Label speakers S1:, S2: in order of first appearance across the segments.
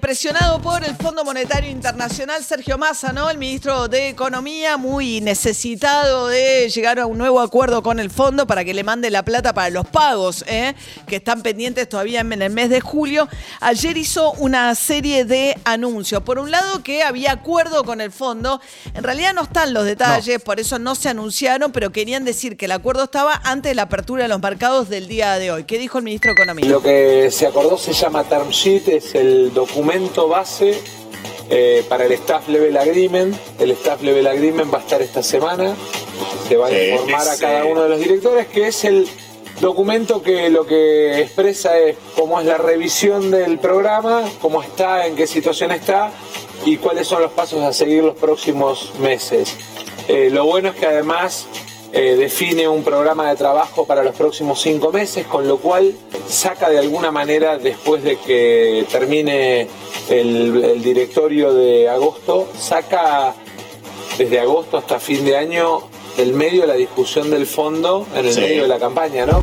S1: Presionado por el Fondo Monetario Internacional, Sergio Massa, ¿no? El ministro de Economía, muy necesitado de llegar a un nuevo acuerdo con el fondo para que le mande la plata para los pagos, ¿eh? que están pendientes todavía en el mes de julio. Ayer hizo una serie de anuncios. Por un lado, que había acuerdo con el fondo. En realidad no están los detalles, por eso no se anunciaron, pero querían decir que el acuerdo estaba antes de la apertura de los mercados del día de hoy. ¿Qué dijo el ministro de Economía?
S2: Lo que se acordó se llama term sheet, es el documento base eh, para el Staff Level Agreement. El Staff Level Agreement va a estar esta semana. Se va a informar a cada uno de los directores que es el documento que lo que expresa es cómo es la revisión del programa, cómo está, en qué situación está y cuáles son los pasos a seguir los próximos meses. Eh, lo bueno es que además eh, define un programa de trabajo para los próximos cinco meses, con lo cual saca de alguna manera, después de que termine el, el directorio de agosto, saca desde agosto hasta fin de año del medio la discusión del fondo en el
S3: Sí.
S2: medio de la campaña, ¿no?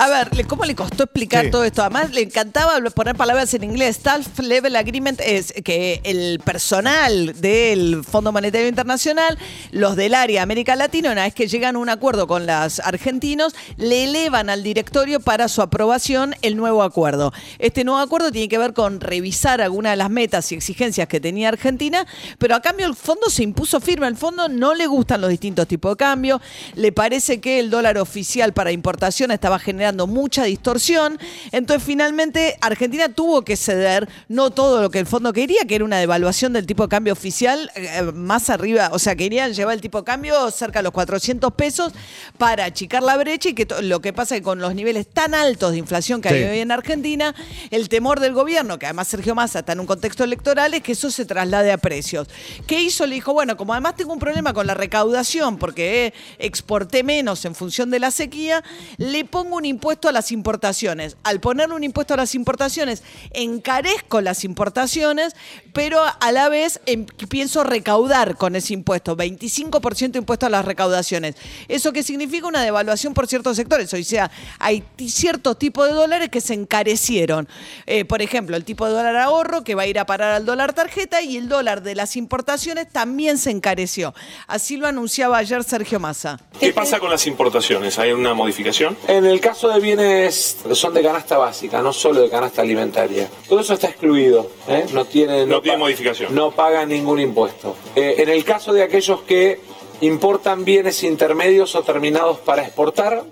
S1: A ver, ¿cómo le costó explicar
S4: Sí.
S1: todo esto? Además, le encantaba poner palabras en inglés. Staff Level Agreement es que el personal del Fondo Monetario Internacional, los del área América Latina, una vez que llegan a un acuerdo con los argentinos, le elevan al directorio para su aprobación el nuevo acuerdo. Este nuevo acuerdo tiene que ver con revisar algunas de las metas y exigencias que tenía Argentina, pero a cambio el fondo se impuso firme. Al fondo no le gustan los distintos tipos de cambio, le parece que el dólar oficial para importación estaba generando mucha distorsión, entonces finalmente Argentina tuvo que ceder no todo lo que el fondo quería, que era una devaluación del tipo de cambio oficial eh, más arriba, o sea, querían llevar el tipo de cambio cerca de los 400 pesos para achicar la brecha y que lo que pasa es que con los niveles tan altos de inflación que hay hoy en Argentina, el temor del gobierno, que además Sergio Massa está en un contexto electoral, es que eso se traslade a precios. ¿Qué hizo? Le dijo, bueno, como además tengo un problema con la recaudación porque eh, exporté menos en función de la sequía, le pongo un impuesto a las importaciones. Al ponerle un impuesto a las importaciones, encarezco las importaciones, pero a la vez em- pienso recaudar con ese impuesto, 25% impuesto a las recaudaciones. ¿Eso qué significa? Una devaluación por ciertos sectores. O sea, hay ciertos tipos de dólares que se encarecieron. Eh, por ejemplo, el tipo de dólar ahorro que va a ir a parar al dólar tarjeta y el dólar de las importaciones también se encareció. Así lo anunciaba ayer Sergio Massa.
S3: ¿Qué pasa con las importaciones? ¿Hay una modificación?
S2: En el caso de bienes que son de canasta básica, no solo de canasta alimentaria, todo eso está excluido, ¿eh? no tiene,
S3: No tiene modificación.
S2: No pagan ningún impuesto. Eh, en el caso de aquellos que importan bienes intermedios o terminados para exportar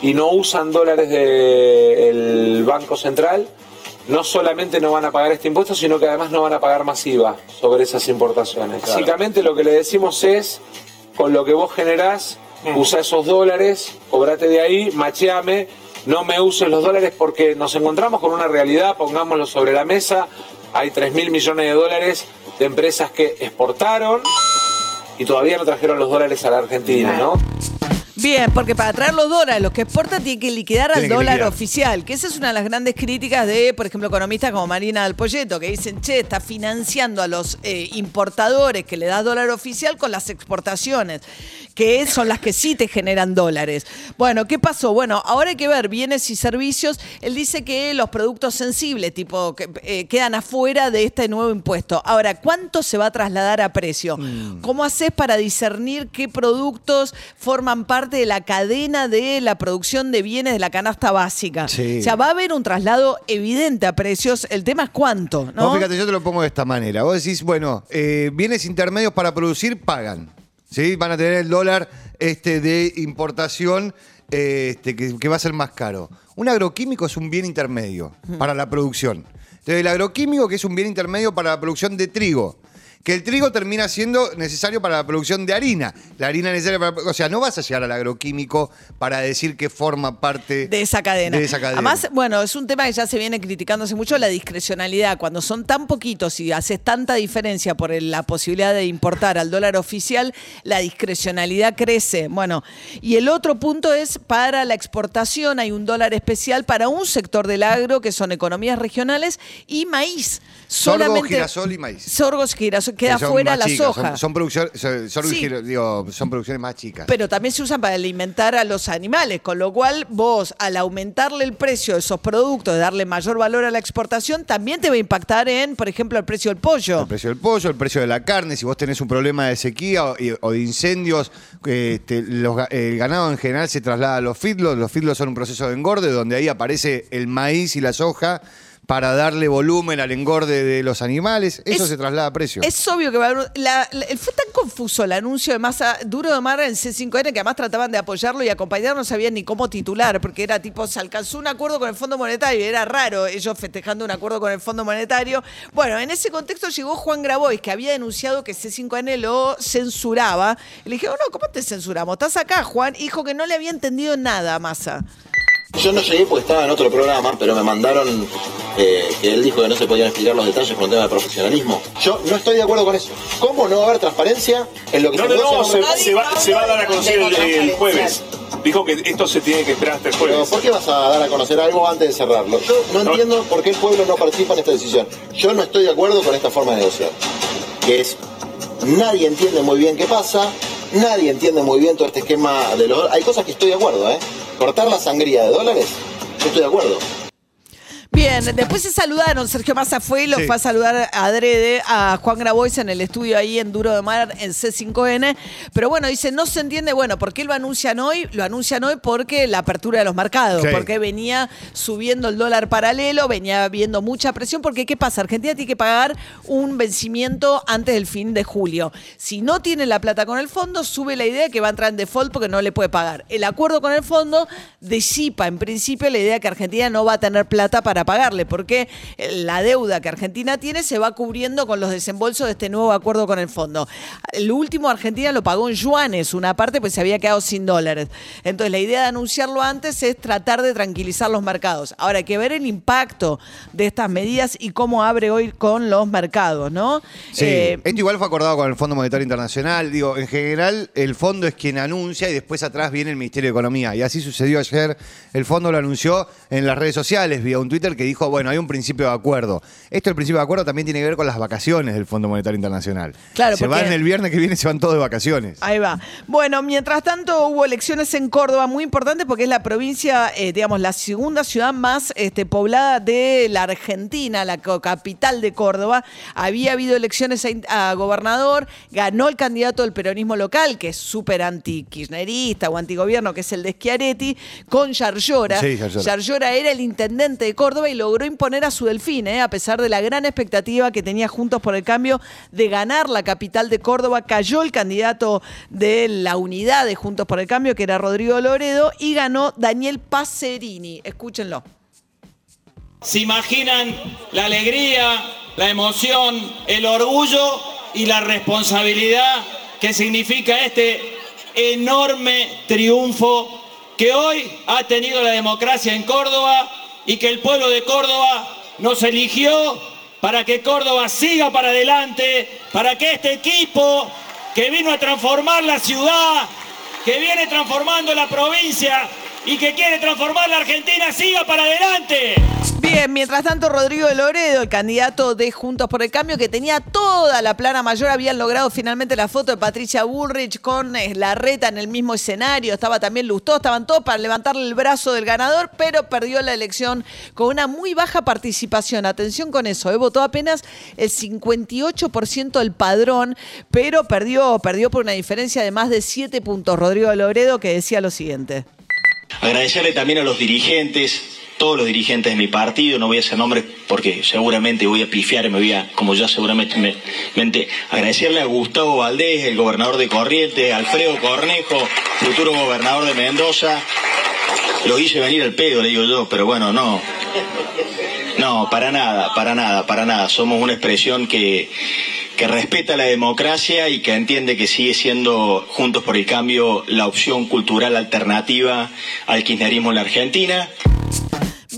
S2: y no usan dólares del Banco Central, no solamente no van a pagar este impuesto, sino que además no van a pagar más IVA sobre esas importaciones. Básicamente lo que le decimos es, con lo que vos generás, usa esos dólares, cobrate de ahí, macheame, no me uses los dólares porque nos encontramos con una realidad, pongámoslo sobre la mesa, hay 3 mil millones de dólares de empresas que exportaron y todavía no trajeron los dólares a la Argentina, ¿no?
S1: Bien, porque para traer los dólares, los que exportan tienen que liquidar al
S4: Tienen que
S1: dólar
S4: liquidar.
S1: oficial, que esa es una de las grandes críticas de, por ejemplo, economistas como Marina del Polleto, que dicen, che, está financiando a los eh, importadores que le da dólar oficial con las exportaciones, que son las que sí te generan dólares. Bueno, ¿qué pasó? Bueno, ahora hay que ver bienes y servicios. Él dice que los productos sensibles, tipo, que, eh, quedan afuera de este nuevo impuesto. Ahora, ¿cuánto se va a trasladar a precio?
S4: Mm.
S1: ¿Cómo haces para discernir qué productos forman parte de la cadena de la producción de bienes de la canasta básica?
S4: Sí.
S1: O sea, va a haber un traslado evidente a precios. El tema es cuánto, ¿no?
S4: Fíjate, yo te lo pongo de esta manera. Vos decís, bueno, eh, bienes intermedios para producir pagan. ¿sí? Van a tener el dólar este, de importación eh, este, que, que va a ser más caro. Un agroquímico es un bien intermedio para la producción. Entonces, el agroquímico, que es un bien intermedio para la producción de trigo. Que el trigo termina siendo necesario para la producción de harina. La harina necesaria para. O sea, no vas a llegar al agroquímico para decir que forma parte
S1: de esa cadena.
S4: De esa cadena.
S1: Además, bueno, es un tema que ya se viene criticando hace mucho, la discrecionalidad. Cuando son tan poquitos y haces tanta diferencia por la posibilidad de importar al dólar oficial, la discrecionalidad crece. Bueno, y el otro punto es para la exportación hay un dólar especial para un sector del agro que son economías regionales y maíz.
S4: Sorgo,
S1: Solamente
S4: girasol y maíz.
S1: Sorgos, girasol, queda fuera la
S4: chicas,
S1: soja.
S4: Son, son producciones, son,
S1: Sí.
S4: digo, son producciones más chicas.
S1: Pero también se usan para alimentar a los animales, con lo cual vos, al aumentarle el precio de esos productos, de darle mayor valor a la exportación, también te va a impactar en, por ejemplo, el precio del pollo.
S4: El precio del pollo, el precio de la carne, si vos tenés un problema de sequía o, y- o de incendios, este, los el ganado en general se traslada a los fidlos. Los fidlos son un proceso de engorde donde ahí aparece el maíz y la soja para darle volumen al engorde de los animales. Eso
S1: Es-
S4: se traslada a precio.
S1: Es obvio que va a haber. la- la- fue tan confuso el anuncio de masa duro de mar en C5N que además trataban de apoyarlo y acompañar, no sabían ni cómo titular, porque era tipo, se alcanzó un acuerdo con el Fondo Monetario, era raro ellos festejando un acuerdo con el Fondo Monetario. Bueno, en ese contexto llegó Juan Grabois, que había denunciado que C5N lo censuraba. Y le dije, oh, no, ¿cómo te censuramos? Estás acá, Juan. Dijo que no le había entendido nada a Massa.
S5: Yo no llegué porque estaba en otro programa, pero me mandaron eh, que él dijo que no se podían explicar los detalles por un tema de profesionalismo. Yo no estoy de acuerdo con eso. ¿Cómo no va a haber transparencia en lo que
S3: No,
S5: se
S3: no, no,
S5: con
S3: se, va, se va a dar a conocer el, el jueves. Dijo que esto se tiene que esperar hasta el
S5: Pero
S3: jueves.
S5: ¿por qué vas a dar a conocer algo antes de cerrarlo? Yo no
S3: No.
S5: entiendo por qué el pueblo no participa en esta decisión. Yo no estoy de acuerdo con esta forma de negociar. Que es, nadie entiende muy bien qué pasa, nadie entiende muy bien todo este esquema de los... Hay cosas que estoy de acuerdo, ¿eh? Cortar la sangría de dólares, estoy de acuerdo.
S1: Bien, después se saludaron. Sergio Massa fue y lo
S4: Sí.
S1: fue a saludar adrede a Juan Grabois en el estudio ahí en Duro de Mar, en C5N. Pero bueno, dice, no se entiende, bueno, ¿por qué lo anuncian hoy? Lo anuncian hoy porque la apertura de los mercados,
S4: Sí.
S1: porque venía subiendo el dólar paralelo, venía viendo mucha presión, porque ¿qué pasa? Argentina tiene que pagar un vencimiento antes del fin de julio. Si no tiene la plata con el fondo, sube la idea de que va a entrar en default porque no le puede pagar. El acuerdo con el fondo disipa en principio la idea de que Argentina no va a tener plata para pagarle, porque la deuda que Argentina tiene se va cubriendo con los desembolsos de este nuevo acuerdo con el fondo. El último Argentina lo pagó en yuanes, una parte pues se había quedado sin dólares. Entonces la idea de anunciarlo antes es tratar de tranquilizar los mercados. Ahora hay que ver el impacto de estas medidas y cómo abre hoy con los mercados, ¿no?
S4: Sí,
S1: Eh,
S4: esto igual fue acordado con el Fondo Monetario Internacional. Digo, en general, el fondo es quien anuncia y después atrás viene el Ministerio de Economía. Y así sucedió ayer. El fondo lo anunció en las redes sociales, vía un Twitter que dijo, bueno, hay un principio de acuerdo. Esto, el principio de acuerdo, también tiene que ver con las vacaciones del Fondo Monetario Internacional.
S1: Claro,
S4: se
S1: porque-
S4: van el viernes que viene, se van todos de vacaciones.
S1: Ahí va. Bueno, mientras tanto hubo elecciones en Córdoba, muy importante porque es la provincia, eh, digamos, la segunda ciudad más este, poblada de la Argentina, la capital de Córdoba. Había habido elecciones a, a gobernador, ganó el candidato del peronismo local, que es súper anti-kirchnerista o antigobierno, que es el de Schiaretti, con Yarlora.
S4: Sí, Yarlora.
S1: Yarlora era el intendente de Córdoba y logró imponer a su delfín, ¿eh? a pesar de la gran expectativa que tenía Juntos por el Cambio de ganar la capital de Córdoba. Cayó el candidato de la unidad de Juntos por el Cambio, que era Rodrigo Loredo, y ganó Daniel Pacerini. Escúchenlo.
S6: ¿Se imaginan la alegría, la emoción, el orgullo y la responsabilidad que significa este enorme triunfo que hoy ha tenido la democracia en Córdoba y que el pueblo de Córdoba nos eligió para que Córdoba siga para adelante, para que este equipo que vino a transformar la ciudad, que viene transformando la provincia y que quiere transformar la Argentina siga para adelante.
S1: Bien, mientras tanto, Rodrigo Loredo, el candidato de Juntos por el Cambio, que tenía toda la plana mayor, habían logrado finalmente la foto de Patricia Bullrich con eh, la reta en el mismo escenario. Estaba también Lustó, estaban todos para levantarle el brazo del ganador, pero perdió la elección con una muy baja participación. Atención con eso, ¿eh? votó apenas el 58% del padrón, pero perdió, perdió por una diferencia de más de 7 puntos. Rodrigo Loredo, que decía lo siguiente.
S7: Agradecerle también a los dirigentes, todos los dirigentes de mi partido, no voy a hacer nombres porque seguramente voy a pifiar y me voy a, como ya seguramente me, mente, agradecerle a Gustavo Valdés, el gobernador de Corrientes, Alfredo Cornejo, futuro gobernador de Mendoza. Lo hice venir al pedo, le digo yo, pero bueno, no. No, para nada, para nada, para nada. Somos una expresión que, que respeta la democracia y que entiende que sigue siendo Juntos por el Cambio la opción cultural alternativa al kirchnerismo en la Argentina.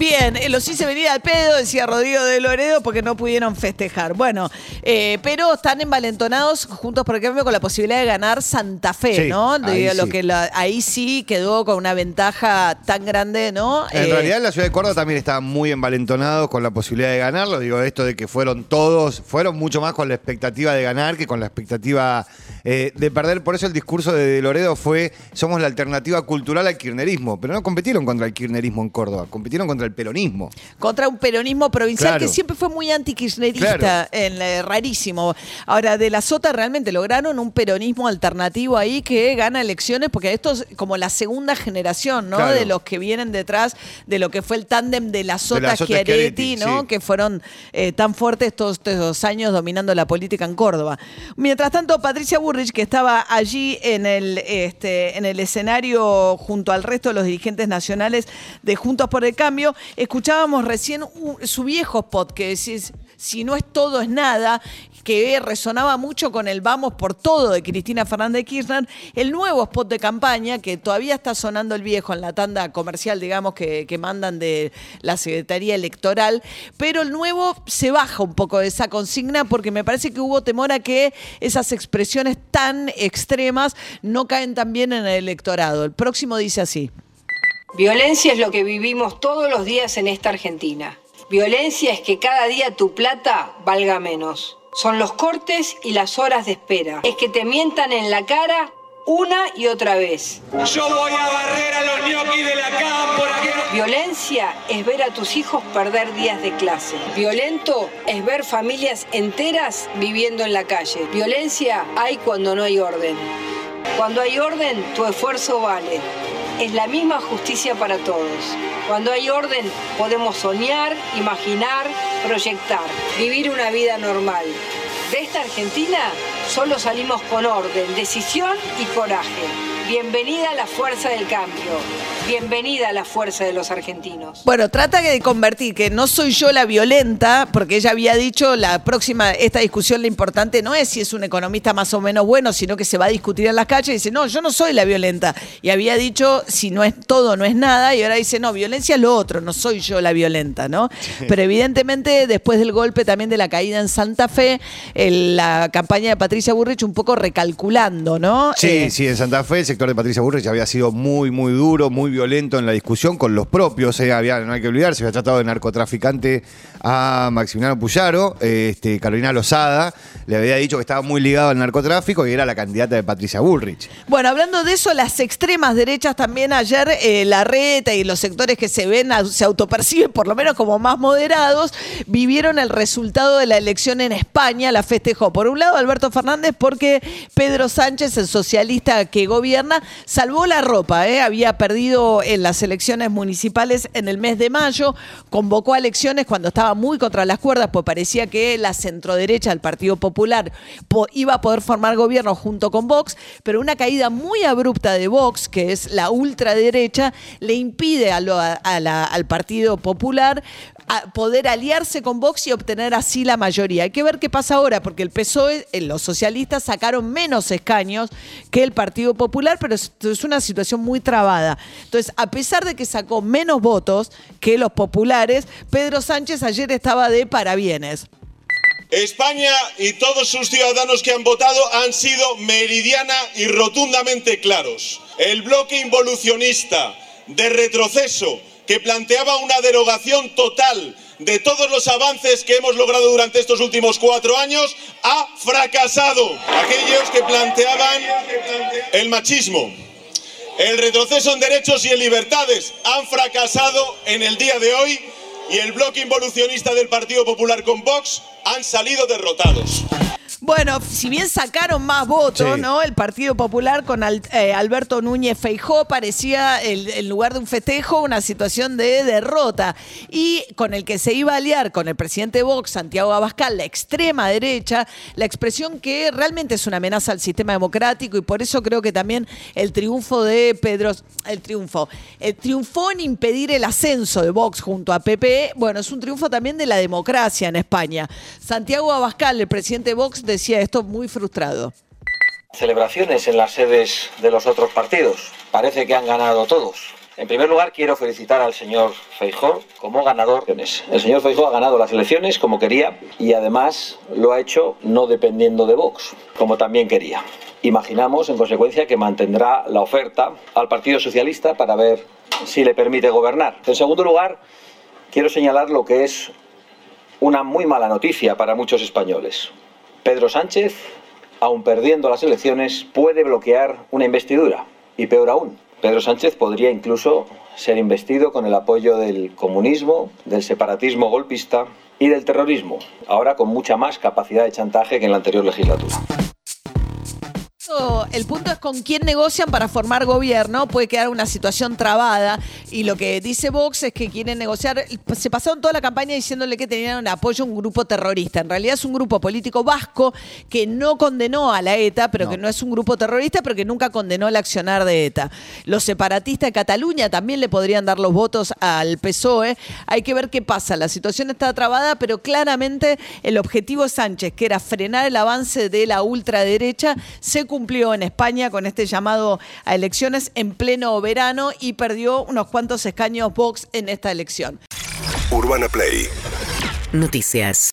S1: Bien, eh, los hice venir al pedo, decía Rodrigo de Loredo, porque no pudieron festejar. Bueno, eh, pero están envalentonados juntos por el cambio con la posibilidad de ganar Santa Fe,
S4: Sí,
S1: ¿no? De
S4: ahí
S1: lo
S4: sí.
S1: que la- ahí sí quedó con una ventaja tan grande, ¿no?
S4: En
S1: Eh,
S4: realidad la ciudad de Córdoba también estaba muy envalentonados con la posibilidad de ganarlo. Digo, esto de que fueron todos, fueron mucho más con la expectativa de ganar que con la expectativa eh, de perder. Por eso el discurso de, De Loredo fue, somos la alternativa cultural al kirchnerismo. Pero no compitieron contra el kirchnerismo en Córdoba, compitieron contra el peronismo.
S1: contra un peronismo provincial
S4: Claro.
S1: que siempre fue muy antikirchnerista,
S4: Claro.
S1: eh, rarísimo. Ahora, de la Sota realmente lograron un peronismo alternativo ahí que gana elecciones, porque esto es como la segunda generación, ¿no?
S4: Claro.
S1: De los que vienen detrás de lo que fue el tándem de la Sota Schiaretti, ¿no?
S4: sí.
S1: Que fueron eh, tan fuertes todos estos años dominando la política en Córdoba. Mientras tanto, Patricia Burrich, que estaba allí en el, este, en el escenario junto al resto de los dirigentes nacionales de Juntos por el Cambio, escuchábamos recién su viejo spot que decís, si no es todo es nada, que resonaba mucho con el vamos por todo de Cristina Fernández de Kirchner, el nuevo spot de campaña que todavía está sonando el viejo en la tanda comercial, digamos, que, que mandan de la Secretaría Electoral, pero el nuevo se baja un poco de esa consigna porque me parece que hubo temor a que esas expresiones tan extremas no caen también en el electorado. El próximo dice así.
S8: Violencia es lo que vivimos todos los días en esta Argentina. Violencia es que cada día tu plata valga menos. Son los cortes y las horas de espera. Es que te mientan en la cara una y otra vez.
S6: Yo voy a barrer a los ñoquis de la cámpora.
S8: Violencia es ver a tus hijos perder días de clase. Violento es ver familias enteras viviendo en la calle. Violencia hay cuando no hay orden. Cuando hay orden, tu esfuerzo vale. Es la misma justicia para todos. Cuando hay orden, podemos soñar, imaginar, proyectar, vivir una vida normal. De esta Argentina solo salimos con orden, decisión y coraje. Bienvenida a la fuerza del cambio. Bienvenida a la fuerza de los argentinos.
S1: Bueno, trata de convertir que no soy yo la violenta, porque ella había dicho la próxima, esta discusión lo importante no es si es un economista más o menos bueno, sino que se va a discutir en las calles y dice, no, yo no soy la violenta. Y había dicho, si no es todo, no es nada, y ahora dice, no, violencia es lo otro, no soy yo la violenta, ¿no? Pero evidentemente, después del golpe también de la caída en Santa Fe, el- la campaña de Patricia Burrich un poco recalculando, ¿no?
S4: Sí,
S1: Eh,
S4: sí, en Santa Fe el sector de Patricia Burrich había sido muy, muy duro, muy violento en la discusión con los propios. eh, había, no hay que olvidar, se había tratado de narcotraficante a Maximiliano Puyaro, este, Carolina Lozada, le había dicho que estaba muy ligado al narcotráfico y era la candidata de Patricia Bullrich.
S1: Bueno, hablando de eso, las extremas derechas también ayer, eh, la reta y los sectores que se ven, se autoperciben por lo menos como más moderados, vivieron el resultado de la elección en España, la festejó. Por un lado, Alberto Fernández, porque Pedro Sánchez, el socialista que gobierna, salvó la ropa, ¿eh? había perdido en las elecciones municipales en el mes de mayo, convocó a elecciones cuando estaba muy contra las cuerdas, pues parecía que la centroderecha del Partido Popular po- iba a poder formar gobierno junto con Vox, pero una caída muy abrupta de Vox, que es la ultraderecha, le impide al Partido Popular poder aliarse con Vox y obtener así la mayoría. Hay que ver qué pasa ahora, porque el PSOE, eh, los socialistas sacaron menos escaños que el Partido Popular, pero es, es una situación muy trabada. Entonces, a pesar de que sacó menos votos que los populares, Pedro Sánchez ayer estaba de parabienes.
S9: España y todos sus ciudadanos que han votado han sido meridiana y rotundamente claros. El bloque involucionista de retroceso que planteaba una derogación total de todos los avances que hemos logrado durante estos últimos cuatro años ha fracasado. Aquellos que planteaban el machismo, el retroceso en derechos y en libertades han fracasado en el día de hoy y el bloque involucionista del Partido Popular con Vox han salido derrotados.
S1: Bueno, si bien sacaron más votos,
S4: Sí.
S1: ¿no? El Partido Popular con Al- eh, Alberto Núñez Feijó parecía, el- en lugar de un festejo, una situación de derrota. Y con el que se iba a aliar con el presidente Vox, Santiago Abascal, la extrema derecha, la expresión que realmente es una amenaza al sistema democrático y por eso creo que también el triunfo de Pedro, el triunfo, el triunfó en impedir el ascenso de Vox junto a PP, bueno, es un triunfo también de la democracia en España. Santiago Abascal, el presidente de Vox, decía decía esto muy frustrado.
S10: Celebraciones en las sedes de los otros partidos. Parece que han ganado todos. En primer lugar, quiero felicitar al señor Feijó como ganador. El señor Feijó ha ganado las elecciones como quería y además lo ha hecho no dependiendo de Vox, como también quería. Imaginamos, en consecuencia, que mantendrá la oferta al Partido Socialista para ver si le permite gobernar. En segundo lugar, quiero señalar lo que es una muy mala noticia para muchos españoles. Pedro Sánchez, aun perdiendo las elecciones, puede bloquear una investidura. Y peor aún, Pedro Sánchez podría incluso ser investido con el apoyo del comunismo, del separatismo golpista y del terrorismo, ahora con mucha más capacidad de chantaje que en la anterior legislatura.
S1: El punto es con quién negocian para formar gobierno. Puede quedar una situación trabada. Y lo que dice Vox es que quieren negociar. Se pasaron toda la campaña diciéndole que tenían apoyo a un grupo terrorista. En realidad es un grupo político vasco que no condenó a la ETA, pero que no es un grupo terrorista, pero que nunca condenó el accionar de ETA. Los separatistas de Cataluña también le podrían dar los votos al PSOE. Hay que ver qué pasa. La situación está trabada, pero claramente el objetivo de Sánchez, que era frenar el avance de la ultraderecha, se cumplió cumplió en España con este llamado a elecciones en pleno verano y perdió unos cuantos escaños Vox en esta elección.
S11: Urbana Play.
S12: Noticias.